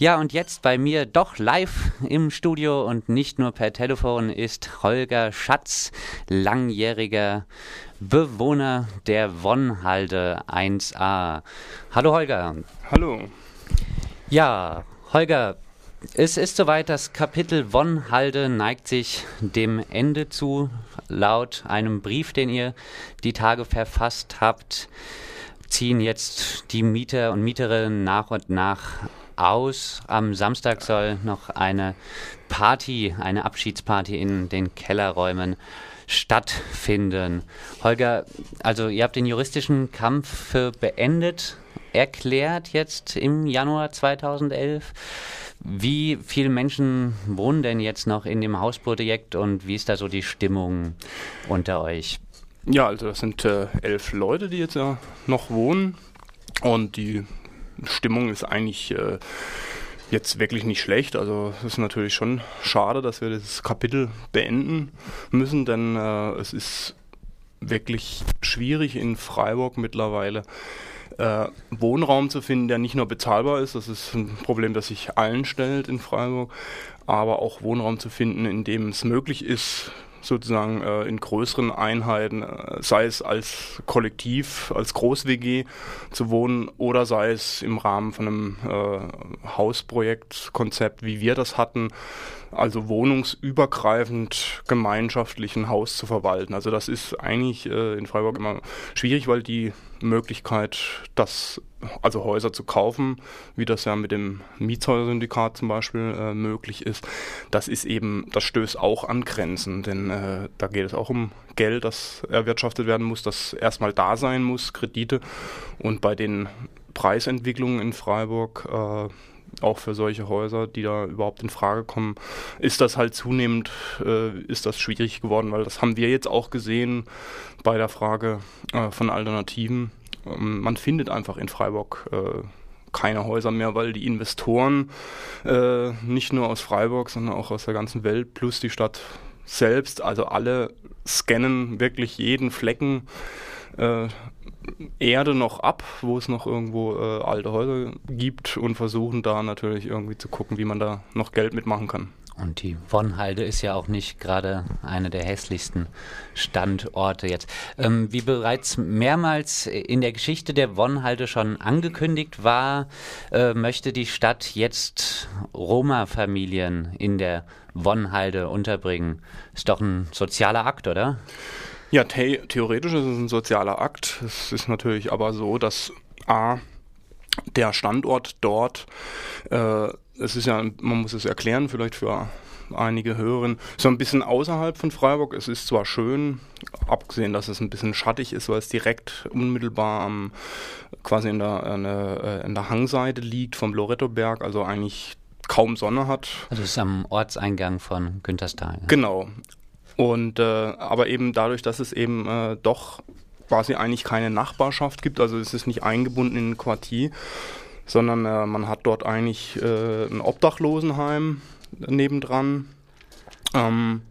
Ja, und jetzt bei mir doch live im Studio und nicht nur per Telefon ist Holger Schatz, langjähriger Bewohner der Wonnhalde 1a. Hallo Holger. Hallo. Ja, Holger, es ist soweit, das Kapitel Wonnhalde neigt sich dem Ende zu, laut einem Brief, den ihr die Tage verfasst habt ziehen jetzt die Mieter und Mieterinnen nach und nach aus. Am Samstag soll noch eine Party, eine Abschiedsparty in den Kellerräumen stattfinden. Holger, also ihr habt den juristischen Kampf für beendet erklärt jetzt im Januar 2011. Wie viele Menschen wohnen denn jetzt noch in dem Hausprojekt und wie ist da so die Stimmung unter euch? Ja, also das sind äh, elf Leute, die jetzt ja noch wohnen und die Stimmung ist eigentlich äh, jetzt wirklich nicht schlecht. Also es ist natürlich schon schade, dass wir das Kapitel beenden müssen, denn äh, es ist wirklich schwierig in Freiburg mittlerweile äh, Wohnraum zu finden, der nicht nur bezahlbar ist, das ist ein Problem, das sich allen stellt in Freiburg, aber auch Wohnraum zu finden, in dem es möglich ist, sozusagen äh, in größeren Einheiten, äh, sei es als Kollektiv, als Groß-WG zu wohnen oder sei es im Rahmen von einem äh, Hausprojektkonzept, wie wir das hatten, also wohnungsübergreifend gemeinschaftlich ein Haus zu verwalten. Also das ist eigentlich äh, in Freiburg immer schwierig, weil die Möglichkeit, das, also Häuser zu kaufen, wie das ja mit dem Mietshäuser-Syndikat zum Beispiel äh, möglich ist, das ist eben, das stößt auch an Grenzen, denn äh, da geht es auch um Geld, das erwirtschaftet werden muss, das erstmal da sein muss, Kredite. Und bei den Preisentwicklungen in Freiburg äh, auch für solche Häuser, die da überhaupt in Frage kommen, ist das halt zunehmend, äh, ist das schwierig geworden, weil das haben wir jetzt auch gesehen bei der Frage äh, von Alternativen. Ähm, man findet einfach in Freiburg äh, keine Häuser mehr, weil die Investoren äh, nicht nur aus Freiburg, sondern auch aus der ganzen Welt plus die Stadt selbst, also alle scannen wirklich jeden Flecken äh, Erde noch ab, wo es noch irgendwo äh, alte Häuser gibt und versuchen da natürlich irgendwie zu gucken, wie man da noch Geld mitmachen kann. Und die Wonnhalde ist ja auch nicht gerade einer der hässlichsten Standorte jetzt. Ähm, wie bereits mehrmals in der Geschichte der Wonnhalde schon angekündigt war, äh, möchte die Stadt jetzt Roma-Familien in der Wonnhalde unterbringen. Ist doch ein sozialer Akt, oder? Ja, the theoretisch ist es ein sozialer Akt. Es ist natürlich aber so, dass A, der Standort dort, äh, es ist ja, man muss es erklären, vielleicht für einige Hörerinnen, so ein bisschen außerhalb von Freiburg. Es ist zwar schön, abgesehen, dass es ein bisschen schattig ist, weil es direkt unmittelbar am, quasi in der, äh, in der Hangseite liegt vom Lorettoberg, also eigentlich kaum Sonne hat. Also es ist am Ortseingang von Günterstal. Ja? Genau. Und äh, aber eben dadurch, dass es eben äh, doch quasi eigentlich keine Nachbarschaft gibt, also es ist nicht eingebunden in ein Quartier, sondern äh, man hat dort eigentlich äh, ein Obdachlosenheim nebendran. Ähm,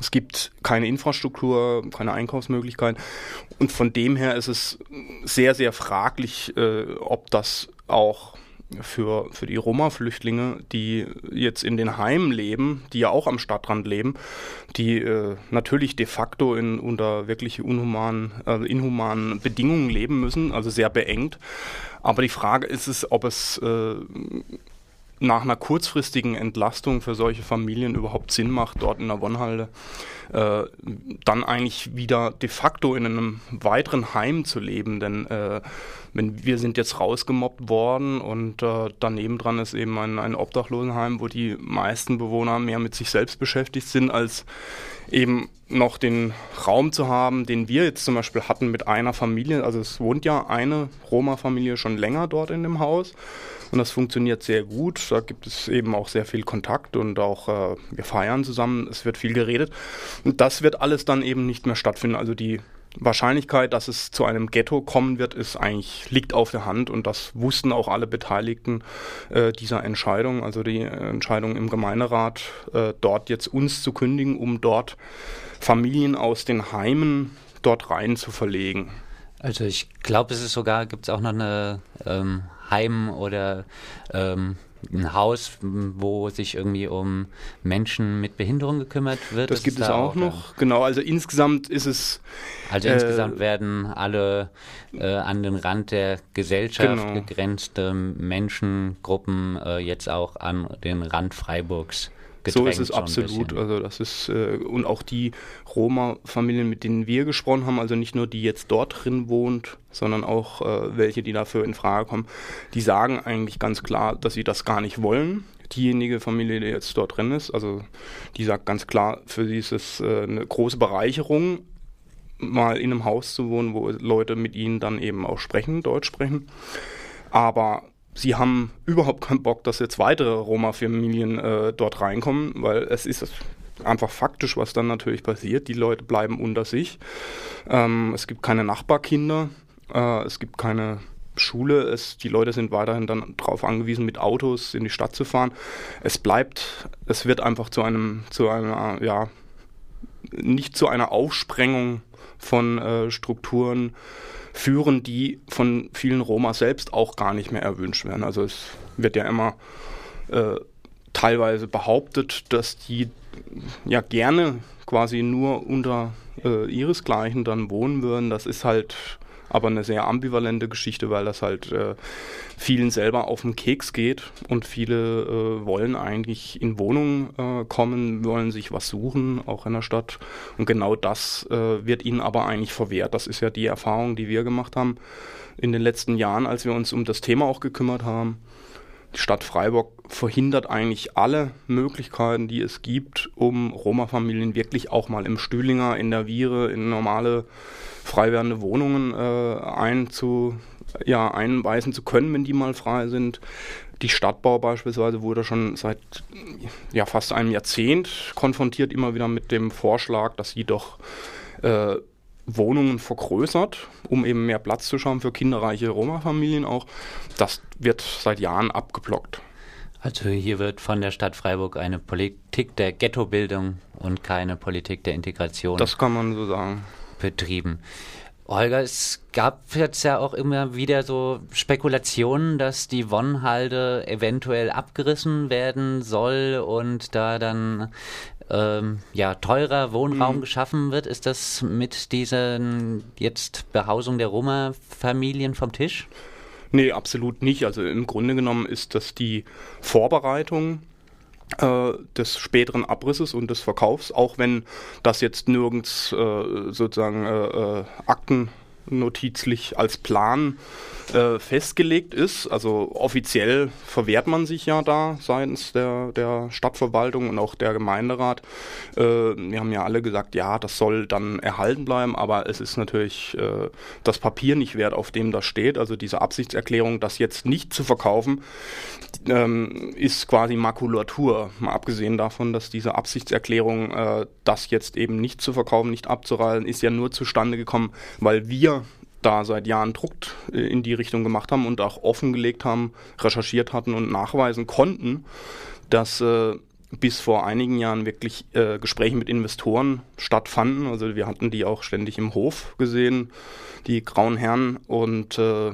es gibt keine Infrastruktur, keine Einkaufsmöglichkeit. Und von dem her ist es sehr, sehr fraglich, äh, ob das auch für, für die Roma-Flüchtlinge, die jetzt in den Heimen leben, die ja auch am Stadtrand leben, die äh, natürlich de facto in, unter wirklich unhumanen, äh, inhumanen Bedingungen leben müssen, also sehr beengt. Aber die Frage ist es, ob es äh, nach einer kurzfristigen Entlastung für solche Familien überhaupt Sinn macht, dort in der Wonnhalde äh, dann eigentlich wieder de facto in einem weiteren Heim zu leben. Denn äh, wenn wir sind jetzt rausgemobbt worden und äh, daneben dran ist eben ein, ein Obdachlosenheim, wo die meisten Bewohner mehr mit sich selbst beschäftigt sind, als eben noch den Raum zu haben, den wir jetzt zum Beispiel hatten mit einer Familie. Also es wohnt ja eine Roma-Familie schon länger dort in dem Haus und das funktioniert sehr gut. Da gibt es eben auch sehr viel Kontakt und auch äh, wir feiern zusammen, es wird viel geredet. Und das wird alles dann eben nicht mehr stattfinden. Also die Wahrscheinlichkeit, dass es zu einem Ghetto kommen wird, ist eigentlich liegt auf der Hand und das wussten auch alle Beteiligten äh, dieser Entscheidung, also die Entscheidung im Gemeinderat, äh, dort jetzt uns zu kündigen, um dort Familien aus den Heimen dort rein zu verlegen. Also ich glaube, es ist sogar, gibt es auch noch eine ähm, Heim- oder ähm, ein Haus, wo sich irgendwie um Menschen mit Behinderung gekümmert wird. Das gibt es da auch noch. Genau, also insgesamt ist es. Also äh, insgesamt werden alle äh, an den Rand der Gesellschaft genau. gegrenzte Menschengruppen äh, jetzt auch an den Rand Freiburgs so ist es absolut. Also das ist äh, und auch die Roma-Familien, mit denen wir gesprochen haben, also nicht nur die jetzt dort drin wohnt, sondern auch äh, welche, die dafür in Frage kommen, die sagen eigentlich ganz klar, dass sie das gar nicht wollen. Diejenige Familie, die jetzt dort drin ist, also die sagt ganz klar, für sie ist es äh, eine große Bereicherung, mal in einem Haus zu wohnen, wo Leute mit ihnen dann eben auch sprechen, Deutsch sprechen. Aber sie haben überhaupt keinen Bock, dass jetzt weitere Roma-Familien äh, dort reinkommen, weil es ist einfach faktisch, was dann natürlich passiert. Die Leute bleiben unter sich. Ähm, es gibt keine Nachbarkinder, äh, es gibt keine Schule. Es, die Leute sind weiterhin dann darauf angewiesen, mit Autos in die Stadt zu fahren. Es bleibt, es wird einfach zu einem, zu einer, ja, nicht zu einer Aufsprengung von äh, Strukturen führen, die von vielen Roma selbst auch gar nicht mehr erwünscht werden. Also es wird ja immer äh, teilweise behauptet, dass die ja gerne quasi nur unter äh, ihresgleichen dann wohnen würden. Das ist halt aber eine sehr ambivalente Geschichte, weil das halt äh, vielen selber auf den Keks geht und viele äh, wollen eigentlich in Wohnungen äh, kommen, wollen sich was suchen, auch in der Stadt. Und genau das äh, wird ihnen aber eigentlich verwehrt. Das ist ja die Erfahrung, die wir gemacht haben in den letzten Jahren, als wir uns um das Thema auch gekümmert haben. Die Stadt Freiburg verhindert eigentlich alle Möglichkeiten, die es gibt, um Roma-Familien wirklich auch mal im Stühlinger, in der Viere, in normale frei werdende Wohnungen äh, einzu, ja, einweisen zu können, wenn die mal frei sind. Die Stadtbau beispielsweise wurde schon seit ja, fast einem Jahrzehnt konfrontiert, immer wieder mit dem Vorschlag, dass sie doch äh, Wohnungen vergrößert, um eben mehr Platz zu schaffen für kinderreiche Roma-Familien auch. Das wird seit Jahren abgeblockt. Also hier wird von der Stadt Freiburg eine Politik der Ghettobildung und keine Politik der Integration. Das kann man so sagen betrieben. Holger, es gab jetzt ja auch immer wieder so Spekulationen, dass die Wonnhalde eventuell abgerissen werden soll und da dann ähm, ja, teurer Wohnraum mhm. geschaffen wird. Ist das mit dieser jetzt Behausung der Roma-Familien vom Tisch? Nee, absolut nicht. Also im Grunde genommen ist das die Vorbereitung äh, des späteren Abrisses und des Verkaufs, auch wenn das jetzt nirgends äh, sozusagen äh, äh aktennotizlich als Plan äh, festgelegt ist. Also offiziell verwehrt man sich ja da seitens der, der Stadtverwaltung und auch der Gemeinderat. Äh, wir haben ja alle gesagt, ja, das soll dann erhalten bleiben, aber es ist natürlich äh, das Papier nicht wert, auf dem das steht. Also diese Absichtserklärung, das jetzt nicht zu verkaufen, ähm, ist quasi Makulatur. Mal abgesehen davon, dass diese Absichtserklärung, äh, das jetzt eben nicht zu verkaufen, nicht abzureißen, ist ja nur zustande gekommen, weil wir da seit Jahren Druck äh, in die Richtung gemacht haben und auch offengelegt haben, recherchiert hatten und nachweisen konnten, dass äh, bis vor einigen Jahren wirklich äh, Gespräche mit Investoren stattfanden. Also wir hatten die auch ständig im Hof gesehen, die grauen Herren und äh,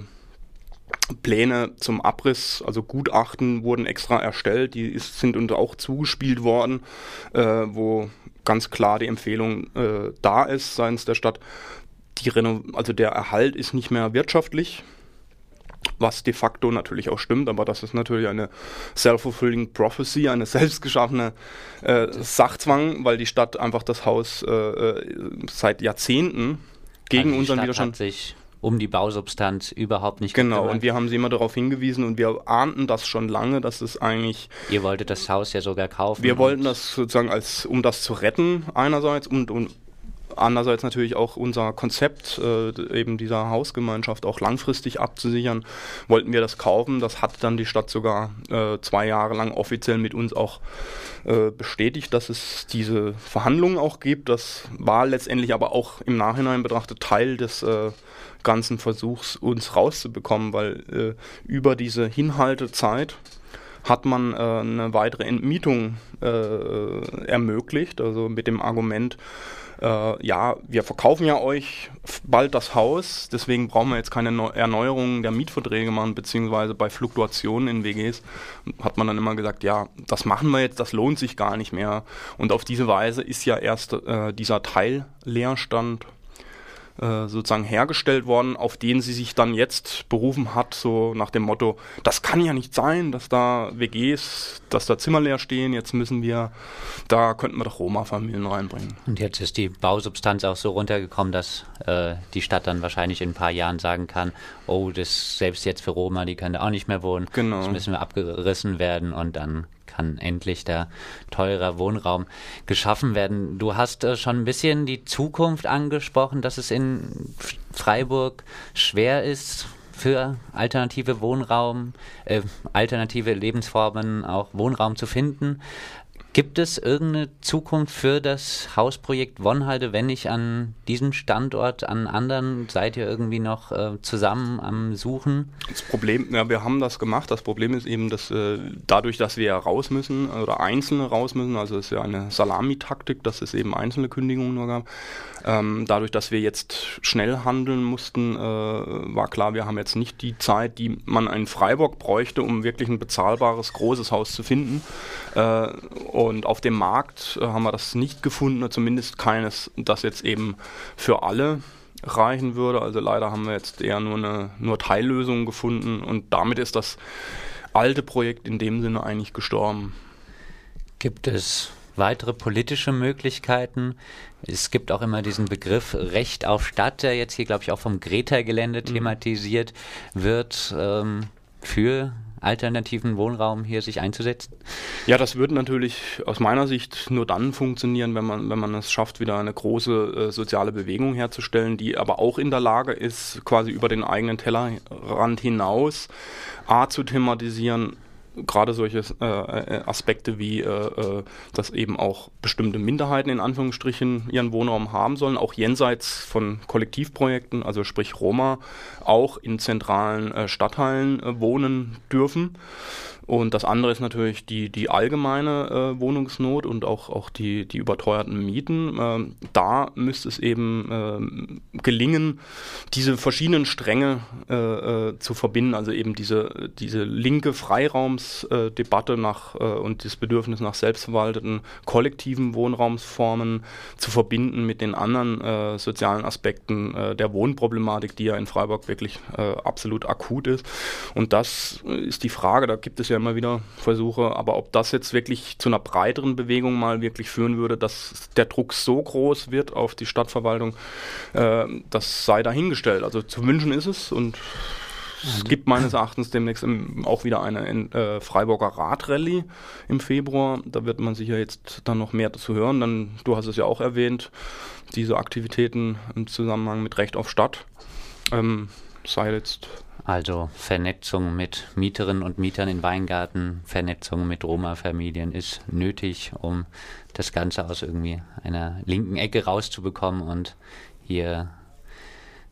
Pläne zum Abriss, also Gutachten wurden extra erstellt, die ist, sind uns auch zugespielt worden, äh, wo ganz klar die Empfehlung äh, da ist seitens der Stadt, die Reno also der Erhalt ist nicht mehr wirtschaftlich, was de facto natürlich auch stimmt, aber das ist natürlich eine self-fulfilling prophecy, eine selbstgeschaffene äh, Sachzwang, weil die Stadt einfach das Haus äh, äh seit Jahrzehnten gegen also unseren Stadt Widerstand hat sich um die Bausubstanz überhaupt nicht Genau, gekümmert. und wir haben sie immer darauf hingewiesen und wir ahnten das schon lange, dass es eigentlich... Ihr wolltet das Haus ja sogar kaufen. Wir wollten das sozusagen als, um das zu retten einerseits und, und andererseits natürlich auch unser Konzept äh, eben dieser Hausgemeinschaft auch langfristig abzusichern, wollten wir das kaufen. Das hat dann die Stadt sogar äh, zwei Jahre lang offiziell mit uns auch äh, bestätigt, dass es diese Verhandlungen auch gibt. Das war letztendlich aber auch im Nachhinein betrachtet Teil des äh, ganzen Versuchs, uns rauszubekommen, weil äh, über diese Hinhaltezeit hat man äh, eine weitere Entmietung äh, ermöglicht, also mit dem Argument, äh, ja, wir verkaufen ja euch bald das Haus, deswegen brauchen wir jetzt keine Neu Erneuerungen der Mietverträge machen, beziehungsweise bei Fluktuationen in WGs hat man dann immer gesagt, ja, das machen wir jetzt, das lohnt sich gar nicht mehr. Und auf diese Weise ist ja erst äh, dieser Teilleerstand äh, sozusagen hergestellt worden, auf den sie sich dann jetzt berufen hat, so nach dem Motto, das kann ja nicht sein, dass da WGs, dass da Zimmer leer stehen, jetzt müssen wir, da könnten wir doch Roma-Familien reinbringen. Und jetzt ist die Bausubstanz auch so runtergekommen, dass äh, die Stadt dann wahrscheinlich in ein paar Jahren sagen kann, oh, das selbst jetzt für Roma, die können da auch nicht mehr wohnen, genau. das müssen wir abgerissen werden und dann kann endlich der teurer Wohnraum geschaffen werden. Du hast äh, schon ein bisschen die Zukunft angesprochen, dass es in Freiburg schwer ist, für alternative Wohnraum, äh, alternative Lebensformen auch Wohnraum zu finden. Gibt es irgendeine Zukunft für das Hausprojekt Wonnhalde, wenn nicht an diesem Standort, an anderen? Seid ihr irgendwie noch äh, zusammen am Suchen? Das Problem, ja, wir haben das gemacht. Das Problem ist eben, dass äh, dadurch, dass wir raus müssen oder Einzelne raus müssen, also es ist ja eine Salamitaktik, dass es eben einzelne Kündigungen nur gab. Ähm, dadurch, dass wir jetzt schnell handeln mussten, äh, war klar, wir haben jetzt nicht die Zeit, die man in Freiburg bräuchte, um wirklich ein bezahlbares großes Haus zu finden. Äh, und auf dem Markt äh, haben wir das nicht gefunden, zumindest keines, das jetzt eben für alle reichen würde. Also leider haben wir jetzt eher nur eine nur Teillösung gefunden und damit ist das alte Projekt in dem Sinne eigentlich gestorben. Gibt es weitere politische Möglichkeiten? Es gibt auch immer diesen Begriff Recht auf Stadt, der jetzt hier, glaube ich, auch vom Greta-Gelände mhm. thematisiert wird, ähm, für alternativen Wohnraum hier sich einzusetzen? Ja, das würde natürlich aus meiner Sicht nur dann funktionieren, wenn man, wenn man es schafft, wieder eine große äh, soziale Bewegung herzustellen, die aber auch in der Lage ist, quasi über den eigenen Tellerrand hinaus A zu thematisieren, gerade solche äh, äh, Aspekte wie, äh, äh, dass eben auch bestimmte Minderheiten in Anführungsstrichen ihren Wohnraum haben sollen, auch jenseits von Kollektivprojekten, also sprich Roma, auch in zentralen äh, Stadtteilen äh, wohnen dürfen. Und das andere ist natürlich die, die allgemeine äh, Wohnungsnot und auch, auch die, die überteuerten Mieten. Ähm, da müsste es eben äh, gelingen, diese verschiedenen Stränge äh, äh zu verbinden, also eben diese, diese linke Freiraumsdebatte nach äh, und das Bedürfnis nach selbstverwalteten kollektiven Wohnraumsformen zu verbinden mit den anderen äh, sozialen Aspekten der Wohnproblematik, die ja in Freiburg wirklich absolut akut ist. Und das ist die Frage, da gibt es ja immer wieder Versuche, aber ob das jetzt wirklich zu einer breiteren Bewegung mal wirklich führen würde, dass der Druck so groß wird auf die Stadtverwaltung, äh, das sei dahingestellt. Also zu wünschen ist es und es gibt meines Erachtens demnächst auch wieder eine äh, Freiburger Radrallye im Februar. Da wird man sicher jetzt dann noch mehr dazu hören. Dann, du hast es ja auch erwähnt, diese Aktivitäten im Zusammenhang mit Recht auf Stadt. Ähm, sei jetzt also Vernetzung mit Mieterinnen und Mietern in Weingarten, Vernetzung mit Roma-Familien ist nötig, um das Ganze aus irgendwie einer linken Ecke rauszubekommen und hier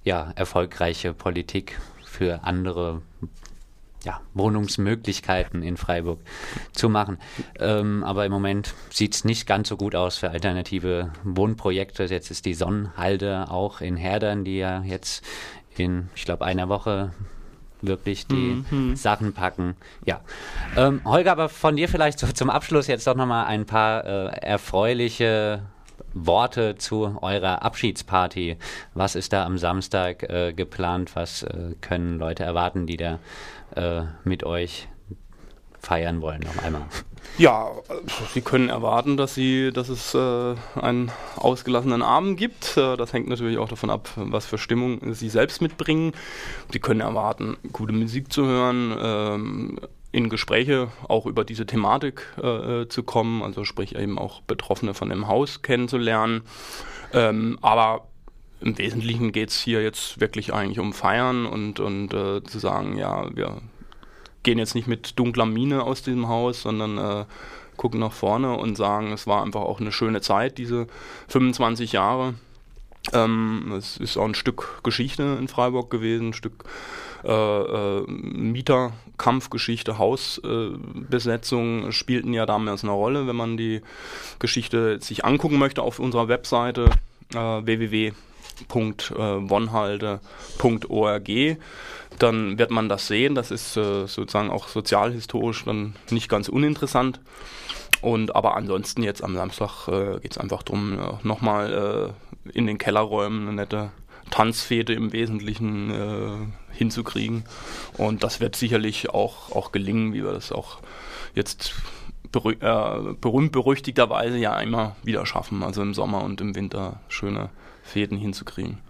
ja erfolgreiche Politik für andere ja, Wohnungsmöglichkeiten in Freiburg zu machen. Ähm, aber im Moment sieht es nicht ganz so gut aus für alternative Wohnprojekte. Jetzt ist die Sonnenhalde auch in Herdern, die ja jetzt in, ich glaube, einer Woche wirklich die mhm. Sachen packen. Ja. Ähm, Holger, aber von dir vielleicht so zum Abschluss jetzt doch nochmal ein paar äh, erfreuliche Worte zu eurer Abschiedsparty. Was ist da am Samstag äh, geplant? Was äh, können Leute erwarten, die da äh, mit euch feiern wollen noch einmal? Ja, Sie können erwarten, dass, sie, dass es äh, einen ausgelassenen Abend gibt. Äh, das hängt natürlich auch davon ab, was für Stimmung Sie selbst mitbringen. Sie können erwarten, gute Musik zu hören, ähm, in Gespräche auch über diese Thematik äh, äh zu kommen, also sprich eben auch Betroffene von dem Haus kennenzulernen. Ähm, aber im Wesentlichen geht es hier jetzt wirklich eigentlich um Feiern und, und äh, zu sagen, ja, wir gehen jetzt nicht mit dunkler Mine aus diesem Haus, sondern äh, gucken nach vorne und sagen, es war einfach auch eine schöne Zeit, diese 25 Jahre. Ähm, es ist auch ein Stück Geschichte in Freiburg gewesen, ein Stück äh, äh, Mieterkampfgeschichte, Hausbesetzung spielten ja damals eine Rolle. Wenn man die Geschichte sich angucken möchte auf unserer Webseite, äh, www.wonhalde.org. Dann wird man das sehen. Das ist äh, sozusagen auch sozialhistorisch dann nicht ganz uninteressant. Und aber ansonsten jetzt am Samstag äh, geht es einfach darum, äh, nochmal äh, in den Kellerräumen eine nette Tanzfete im Wesentlichen äh, hinzukriegen. Und das wird sicherlich auch, auch gelingen, wie wir das auch jetzt berü äh, berühmt berüchtigterweise ja immer wieder schaffen, also im Sommer und im Winter schöne Fäden hinzukriegen.